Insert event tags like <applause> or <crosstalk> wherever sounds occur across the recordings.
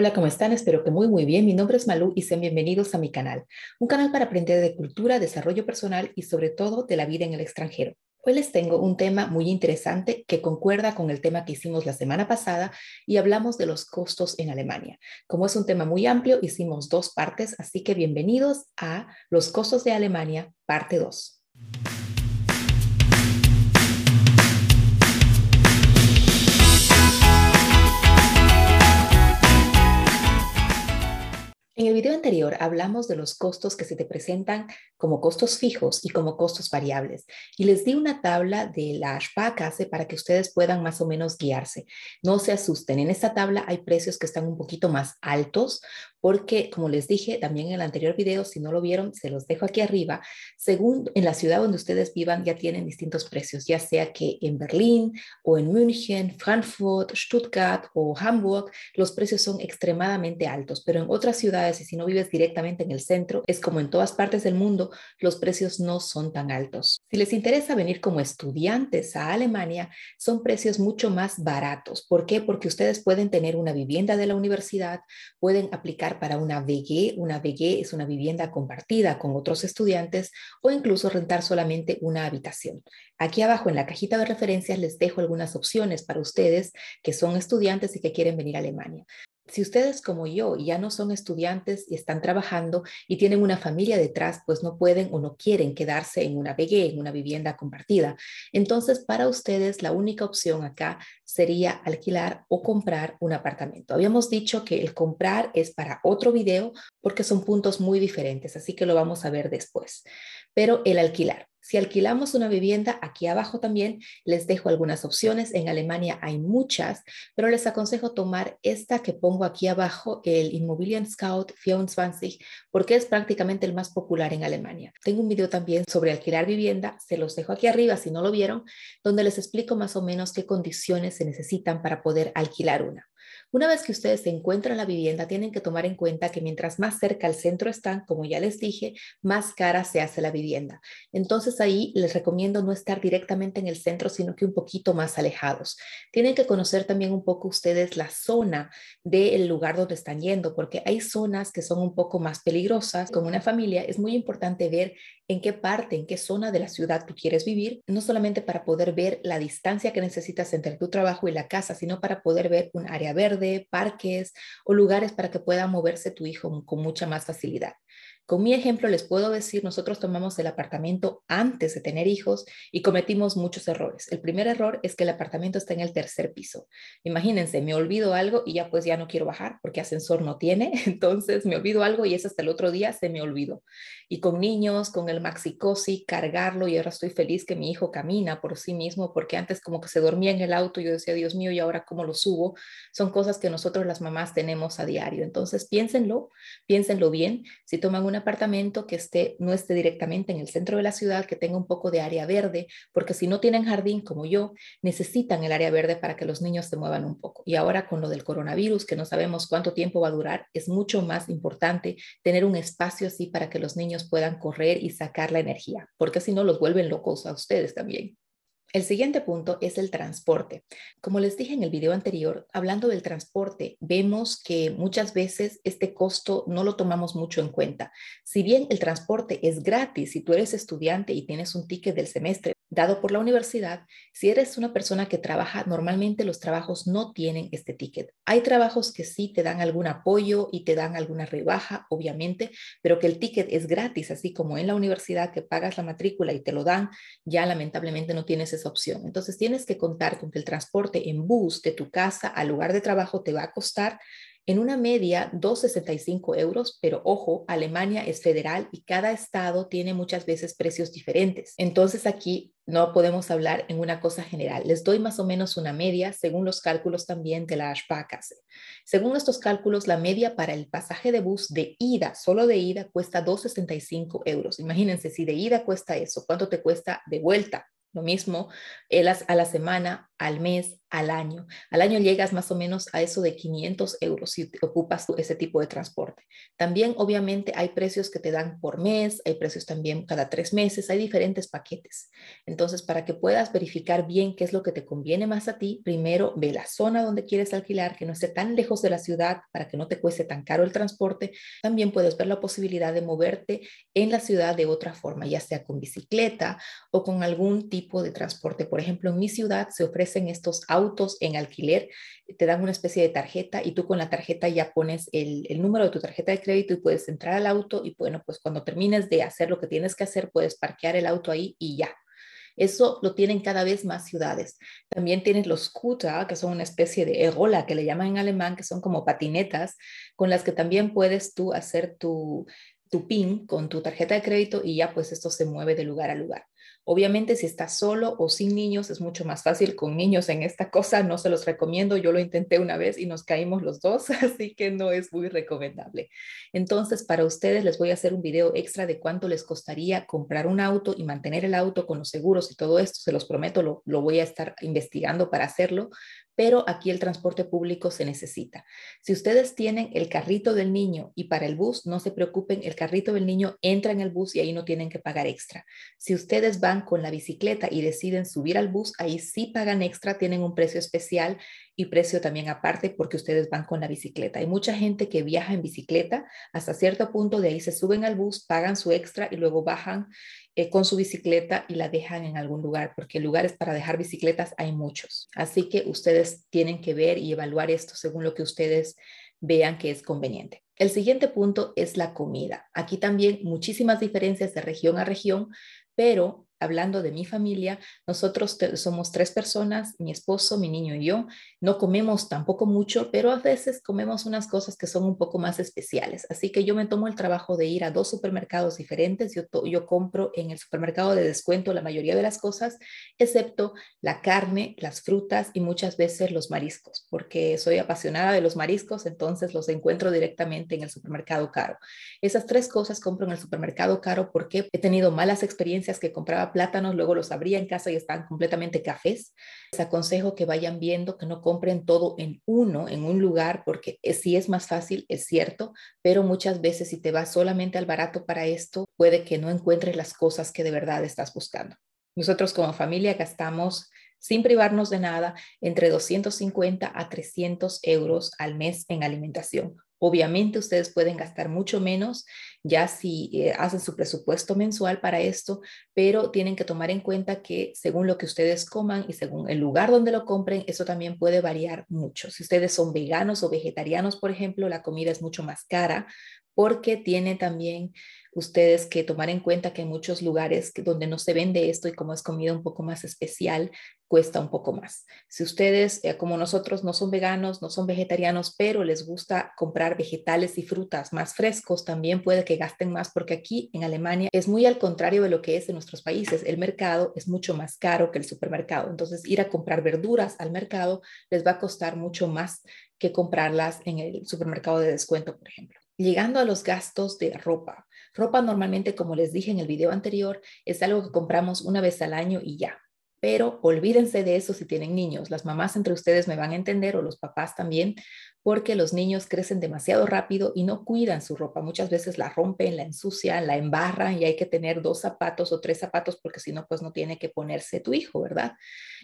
Hola, ¿cómo están? Espero que muy, muy bien. Mi nombre es Malú y sean bienvenidos a mi canal, un canal para aprender de cultura, desarrollo personal y sobre todo de la vida en el extranjero. Hoy les tengo un tema muy interesante que concuerda con el tema que hicimos la semana pasada y hablamos de los costos en Alemania. Como es un tema muy amplio, hicimos dos partes, así que bienvenidos a Los costos de Alemania, parte 2. Anterior hablamos de los costos que se te presentan como costos fijos y como costos variables. Y les di una tabla de la Sparkasse para que ustedes puedan más o menos guiarse. No se asusten, en esta tabla hay precios que están un poquito más altos porque, como les dije también en el anterior video, si no lo vieron, se los dejo aquí arriba. Según en la ciudad donde ustedes vivan, ya tienen distintos precios, ya sea que en Berlín o en München, Frankfurt, Stuttgart o Hamburg, los precios son extremadamente altos, pero en otras ciudades y si no vives directamente en el centro, es como en todas partes del mundo, los precios no son tan altos. Si les interesa venir como estudiantes a Alemania, son precios mucho más baratos. ¿Por qué? Porque ustedes pueden tener una vivienda de la universidad, pueden aplicar para una VG. Una VG es una vivienda compartida con otros estudiantes o incluso rentar solamente una habitación. Aquí abajo en la cajita de referencias les dejo algunas opciones para ustedes que son estudiantes y que quieren venir a Alemania si ustedes como yo ya no son estudiantes y están trabajando y tienen una familia detrás, pues no pueden o no quieren quedarse en una BG, en una vivienda compartida. Entonces, para ustedes la única opción acá sería alquilar o comprar un apartamento. Habíamos dicho que el comprar es para otro video porque son puntos muy diferentes, así que lo vamos a ver después. Pero el alquilar. Si alquilamos una vivienda, aquí abajo también les dejo algunas opciones. En Alemania hay muchas, pero les aconsejo tomar esta que pongo aquí abajo, el Immobilien Scout 24, porque es prácticamente el más popular en Alemania. Tengo un video también sobre alquilar vivienda, se los dejo aquí arriba si no lo vieron, donde les explico más o menos qué condiciones se necesitan para poder alquilar una. Una vez que ustedes se encuentran la vivienda, tienen que tomar en cuenta que mientras más cerca al centro están, como ya les dije, más cara se hace la vivienda. Entonces ahí les recomiendo no estar directamente en el centro, sino que un poquito más alejados. Tienen que conocer también un poco ustedes la zona del lugar donde están yendo, porque hay zonas que son un poco más peligrosas. Con una familia es muy importante ver en qué parte, en qué zona de la ciudad tú quieres vivir, no solamente para poder ver la distancia que necesitas entre tu trabajo y la casa, sino para poder ver un área verde de parques o lugares para que pueda moverse tu hijo con mucha más facilidad. Con mi ejemplo les puedo decir, nosotros tomamos el apartamento antes de tener hijos y cometimos muchos errores. El primer error es que el apartamento está en el tercer piso. Imagínense, me olvido algo y ya pues ya no quiero bajar porque ascensor no tiene, <laughs> entonces me olvido algo y es hasta el otro día se me olvidó. Y con niños, con el maxicosi, cargarlo y ahora estoy feliz que mi hijo camina por sí mismo porque antes como que se dormía en el auto yo decía, Dios mío, ¿y ahora cómo lo subo? Son cosas que nosotros las mamás tenemos a diario. Entonces piénsenlo, piénsenlo bien. Si toman una apartamento que esté, no esté directamente en el centro de la ciudad, que tenga un poco de área verde, porque si no tienen jardín como yo, necesitan el área verde para que los niños se muevan un poco. Y ahora con lo del coronavirus, que no sabemos cuánto tiempo va a durar, es mucho más importante tener un espacio así para que los niños puedan correr y sacar la energía, porque si no los vuelven locos a ustedes también. El siguiente punto es el transporte. Como les dije en el video anterior, hablando del transporte, vemos que muchas veces este costo no lo tomamos mucho en cuenta. Si bien el transporte es gratis si tú eres estudiante y tienes un ticket del semestre dado por la universidad, si eres una persona que trabaja, normalmente los trabajos no tienen este ticket. Hay trabajos que sí te dan algún apoyo y te dan alguna rebaja, obviamente, pero que el ticket es gratis, así como en la universidad que pagas la matrícula y te lo dan, ya lamentablemente no tienes opción. Entonces tienes que contar con que el transporte en bus de tu casa al lugar de trabajo te va a costar en una media 2,65 euros, pero ojo, Alemania es federal y cada estado tiene muchas veces precios diferentes. Entonces aquí no podemos hablar en una cosa general. Les doy más o menos una media según los cálculos también de la Sparkasse. Según estos cálculos, la media para el pasaje de bus de ida, solo de ida, cuesta 2,65 euros. Imagínense, si de ida cuesta eso, ¿cuánto te cuesta de vuelta? Lo mismo a la semana, al mes, al año. Al año llegas más o menos a eso de 500 euros si ocupas ese tipo de transporte. También, obviamente, hay precios que te dan por mes, hay precios también cada tres meses, hay diferentes paquetes. Entonces, para que puedas verificar bien qué es lo que te conviene más a ti, primero ve la zona donde quieres alquilar, que no esté tan lejos de la ciudad para que no te cueste tan caro el transporte. También puedes ver la posibilidad de moverte en la ciudad de otra forma, ya sea con bicicleta o con algún tipo de transporte. Por ejemplo, en mi ciudad se ofrecen estos autos en alquiler, te dan una especie de tarjeta y tú con la tarjeta ya pones el, número de tu tarjeta de crédito y puedes entrar al auto y bueno, pues cuando termines de hacer lo que tienes que hacer, puedes parquear el auto ahí y ya. Eso lo tienen cada vez más ciudades. También tienes los Scooter, que son una especie de erola, que le llaman en alemán, que son como patinetas, con las que también puedes tú hacer tu, tu PIN con tu tarjeta de crédito y ya pues esto se mueve de lugar a lugar. Obviamente, si estás solo o sin niños, es mucho más fácil con niños en esta cosa. No se los recomiendo. Yo lo intenté una vez y nos caímos los dos, <laughs> así que no es muy recomendable. Entonces, para ustedes les voy a hacer un video extra de cuánto les costaría comprar un auto y mantener el auto con los seguros y todo esto. Se los prometo, lo, lo voy a estar investigando para hacerlo, pero aquí el transporte público se necesita. Si ustedes tienen el carrito del niño y para el bus, no se preocupen, el carrito del niño entra en el bus y ahí no tienen que pagar extra. Si ustedes van con la bicicleta y deciden subir al bus, ahí sí pagan extra, tienen un precio especial y precio también aparte porque ustedes van con la bicicleta. Hay mucha gente que viaja en bicicleta hasta cierto punto, de ahí se suben al bus, pagan su extra y luego bajan eh, con su bicicleta y la dejan en algún lugar, porque lugares para dejar bicicletas hay muchos. Así que ustedes tienen que ver y evaluar esto según lo que ustedes vean que es conveniente. El siguiente punto es la comida. Aquí también muchísimas diferencias de región a región, pero hablando de mi familia, nosotros somos tres personas, mi esposo, mi niño y yo. No comemos tampoco mucho, pero a veces comemos unas cosas que son un poco más especiales. Así que yo me tomo el trabajo de ir a dos supermercados diferentes. Yo, yo compro en el supermercado de descuento la mayoría de las cosas, excepto la carne, las frutas y muchas veces los mariscos, porque soy apasionada de los mariscos, entonces los encuentro directamente en el supermercado caro. Esas tres cosas compro en el supermercado caro porque he tenido malas experiencias que compraba plátanos, luego los abría en casa y estaban completamente cafés. Les aconsejo que vayan viendo, que no compren todo en uno, en un lugar, porque si es más fácil, es cierto, pero muchas veces si te vas solamente al barato para esto, puede que no encuentres las cosas que de verdad estás buscando. Nosotros como familia gastamos sin privarnos de nada, entre 250 a 300 euros al mes en alimentación. Obviamente ustedes pueden gastar mucho menos ya si eh, hacen su presupuesto mensual para esto, pero tienen que tomar en cuenta que según lo que ustedes coman y según el lugar donde lo compren, eso también puede variar mucho. Si ustedes son veganos o vegetarianos, por ejemplo, la comida es mucho más cara porque tiene también ustedes que tomar en cuenta que en muchos lugares donde no se vende esto y como es comida un poco más especial, cuesta un poco más. Si ustedes, eh, como nosotros, no son veganos, no son vegetarianos, pero les gusta comprar vegetales y frutas más frescos, también puede que gasten más porque aquí en Alemania es muy al contrario de lo que es en nuestros países. El mercado es mucho más caro que el supermercado. Entonces, ir a comprar verduras al mercado les va a costar mucho más que comprarlas en el supermercado de descuento, por ejemplo. Llegando a los gastos de ropa. Ropa normalmente, como les dije en el video anterior, es algo que compramos una vez al año y ya. Pero olvídense de eso si tienen niños. Las mamás entre ustedes me van a entender o los papás también, porque los niños crecen demasiado rápido y no cuidan su ropa. Muchas veces la rompen, la ensucian, la embarran y hay que tener dos zapatos o tres zapatos porque si no, pues no tiene que ponerse tu hijo, ¿verdad?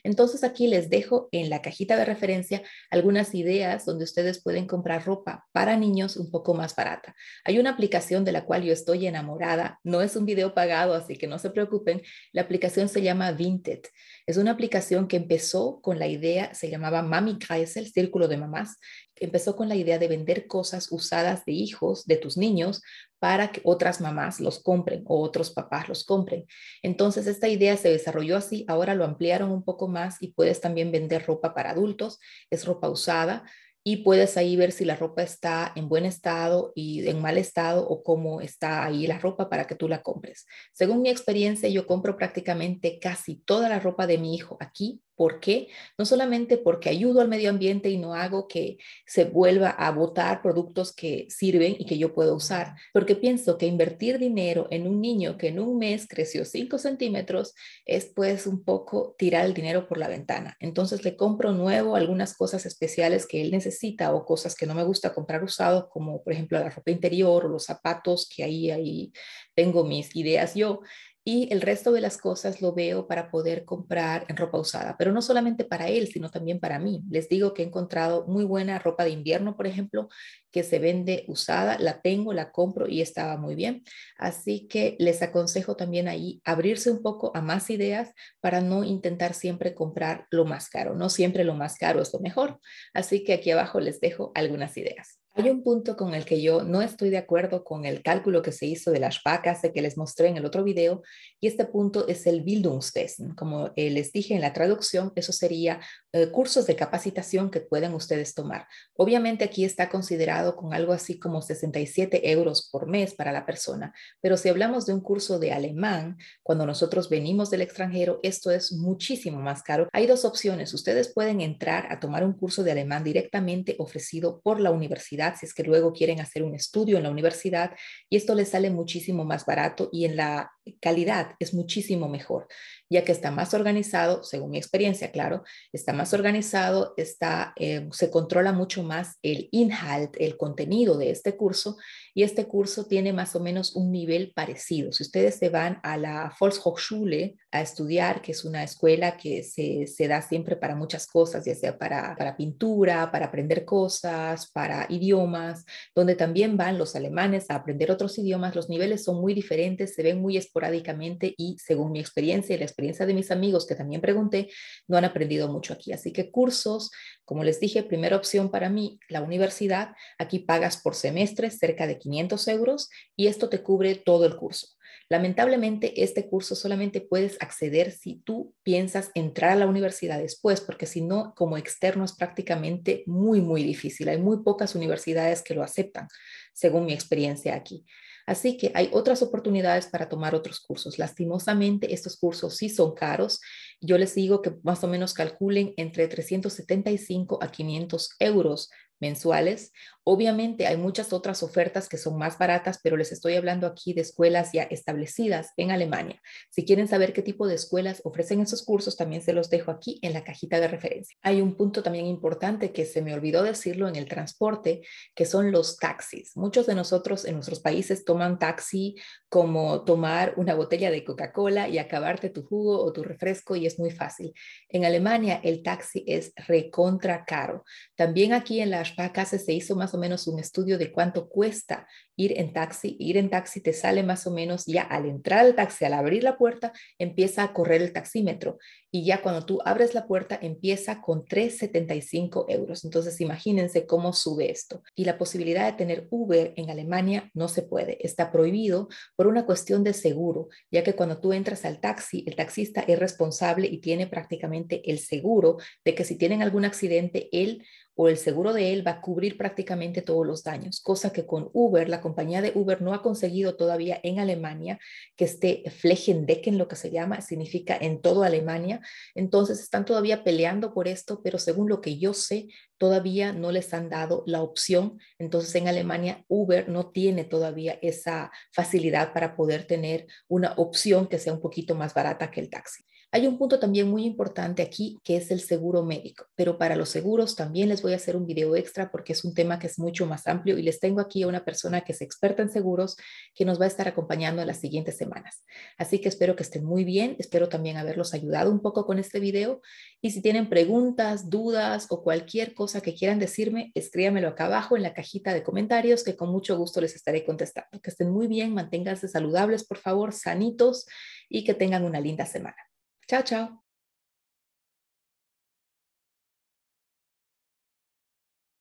Entonces aquí les dejo en la cajita de referencia algunas ideas donde ustedes pueden comprar ropa para niños un poco más barata. Hay una aplicación de la cual yo estoy enamorada. No es un video pagado, así que no se preocupen. La aplicación se llama Vinted. Es una aplicación que empezó con la idea, se llamaba Mami Kreisel, Círculo de Mamás, empezó con la idea de vender cosas usadas de hijos de tus niños para que otras mamás los compren o otros papás los compren. Entonces esta idea se desarrolló así, ahora lo ampliaron un poco más y puedes también vender ropa para adultos, es ropa usada y puedes ahí ver si la ropa está en buen estado y en mal estado o cómo está ahí la ropa para que tú la compres. Según mi experiencia, yo compro prácticamente casi toda la ropa de mi hijo aquí ¿Por qué? No solamente porque ayudo al medio ambiente y no hago que se vuelva a botar productos que sirven y que yo puedo usar, porque pienso que invertir dinero en un niño que en un mes creció 5 centímetros es pues un poco tirar el dinero por la ventana. Entonces le compro nuevo algunas cosas especiales que él necesita o cosas que no me gusta comprar usados, como por ejemplo la ropa interior o los zapatos, que ahí, ahí tengo mis ideas yo y el resto de las cosas lo veo para poder comprar en ropa usada, pero no solamente para él, sino también para mí. Les digo que he encontrado muy buena ropa de invierno, por ejemplo, que se vende usada, la tengo, la compro y estaba muy bien. Así que les aconsejo también ahí abrirse un poco a más ideas para no intentar siempre comprar lo más caro. No siempre lo más caro es lo mejor. Así que aquí abajo les dejo algunas ideas. Hay un punto con el que yo no estoy de acuerdo con el cálculo que se hizo de las vacas que les mostré en el otro video y este punto es el Bildungswesen. Como eh, les dije en la traducción, eso sería eh, cursos de capacitación que pueden ustedes tomar. Obviamente aquí está considerado con algo así como 67 euros por mes para la persona, pero si hablamos de un curso de alemán, cuando nosotros venimos del extranjero, esto es muchísimo más caro. Hay dos opciones. Ustedes pueden entrar a tomar un curso de alemán directamente ofrecido por la universidad si es que luego quieren hacer un estudio en la universidad y esto les sale muchísimo más barato y en la calidad es muchísimo mejor, ya que está más organizado, según mi experiencia, claro, está más organizado, está, eh, se controla mucho más el inhalt, el contenido de este curso y este curso tiene más o menos un nivel parecido. Si ustedes se van a la Volkshochschule a estudiar, que es una escuela que se, se da siempre para muchas cosas, ya sea para, para pintura, para aprender cosas, para idiomas, donde también van los alemanes a aprender otros idiomas, los niveles son muy diferentes, se ven muy esporádicamente y según mi experiencia y la experiencia de mis amigos que también pregunté, no han aprendido mucho aquí. Así que cursos, como les dije, primera opción para mí, la universidad, aquí pagas por semestre cerca de 500 euros y esto te cubre todo el curso. Lamentablemente, este curso solamente puedes acceder si tú piensas entrar a la universidad después, porque si no, como externo es prácticamente muy, muy difícil. Hay muy pocas universidades que lo aceptan, según mi experiencia aquí. Así que hay otras oportunidades para tomar otros cursos. Lastimosamente, estos cursos sí son caros. Yo les digo que más o menos calculen entre 375 a 500 euros mensuales. Obviamente hay muchas otras ofertas que son más baratas, pero les estoy hablando aquí de escuelas ya establecidas en Alemania. Si quieren saber qué tipo de escuelas ofrecen esos cursos, también se los dejo aquí en la cajita de referencia. Hay un punto también importante que se me olvidó decirlo en el transporte, que son los taxis. Muchos de nosotros en nuestros países toman taxi como tomar una botella de Coca-Cola y acabarte tu jugo o tu refresco y es muy fácil. En Alemania el taxi es recontra caro. También aquí en la Sparkasse se hizo más menos un estudio de cuánto cuesta ir en taxi. Ir en taxi te sale más o menos ya al entrar al taxi, al abrir la puerta, empieza a correr el taxímetro y ya cuando tú abres la puerta empieza con 3,75 euros. Entonces imagínense cómo sube esto. Y la posibilidad de tener Uber en Alemania no se puede, está prohibido por una cuestión de seguro, ya que cuando tú entras al taxi, el taxista es responsable y tiene prácticamente el seguro de que si tienen algún accidente, él o el seguro de él va a cubrir prácticamente todos los daños, cosa que con Uber, la compañía de Uber no ha conseguido todavía en Alemania que esté Flächendecken, lo que se llama, significa en toda Alemania. Entonces están todavía peleando por esto, pero según lo que yo sé, todavía no les han dado la opción. Entonces en Alemania Uber no tiene todavía esa facilidad para poder tener una opción que sea un poquito más barata que el taxi. Hay un punto también muy importante aquí que es el seguro médico, pero para los seguros también les voy a hacer un video extra porque es un tema que es mucho más amplio y les tengo aquí a una persona que es experta en seguros que nos va a estar acompañando en las siguientes semanas. Así que espero que estén muy bien, espero también haberlos ayudado un poco con este video y si tienen preguntas, dudas o cualquier cosa que quieran decirme, escríbamelo acá abajo en la cajita de comentarios que con mucho gusto les estaré contestando. Que estén muy bien, manténganse saludables, por favor, sanitos y que tengan una linda semana. Ciao, ciao.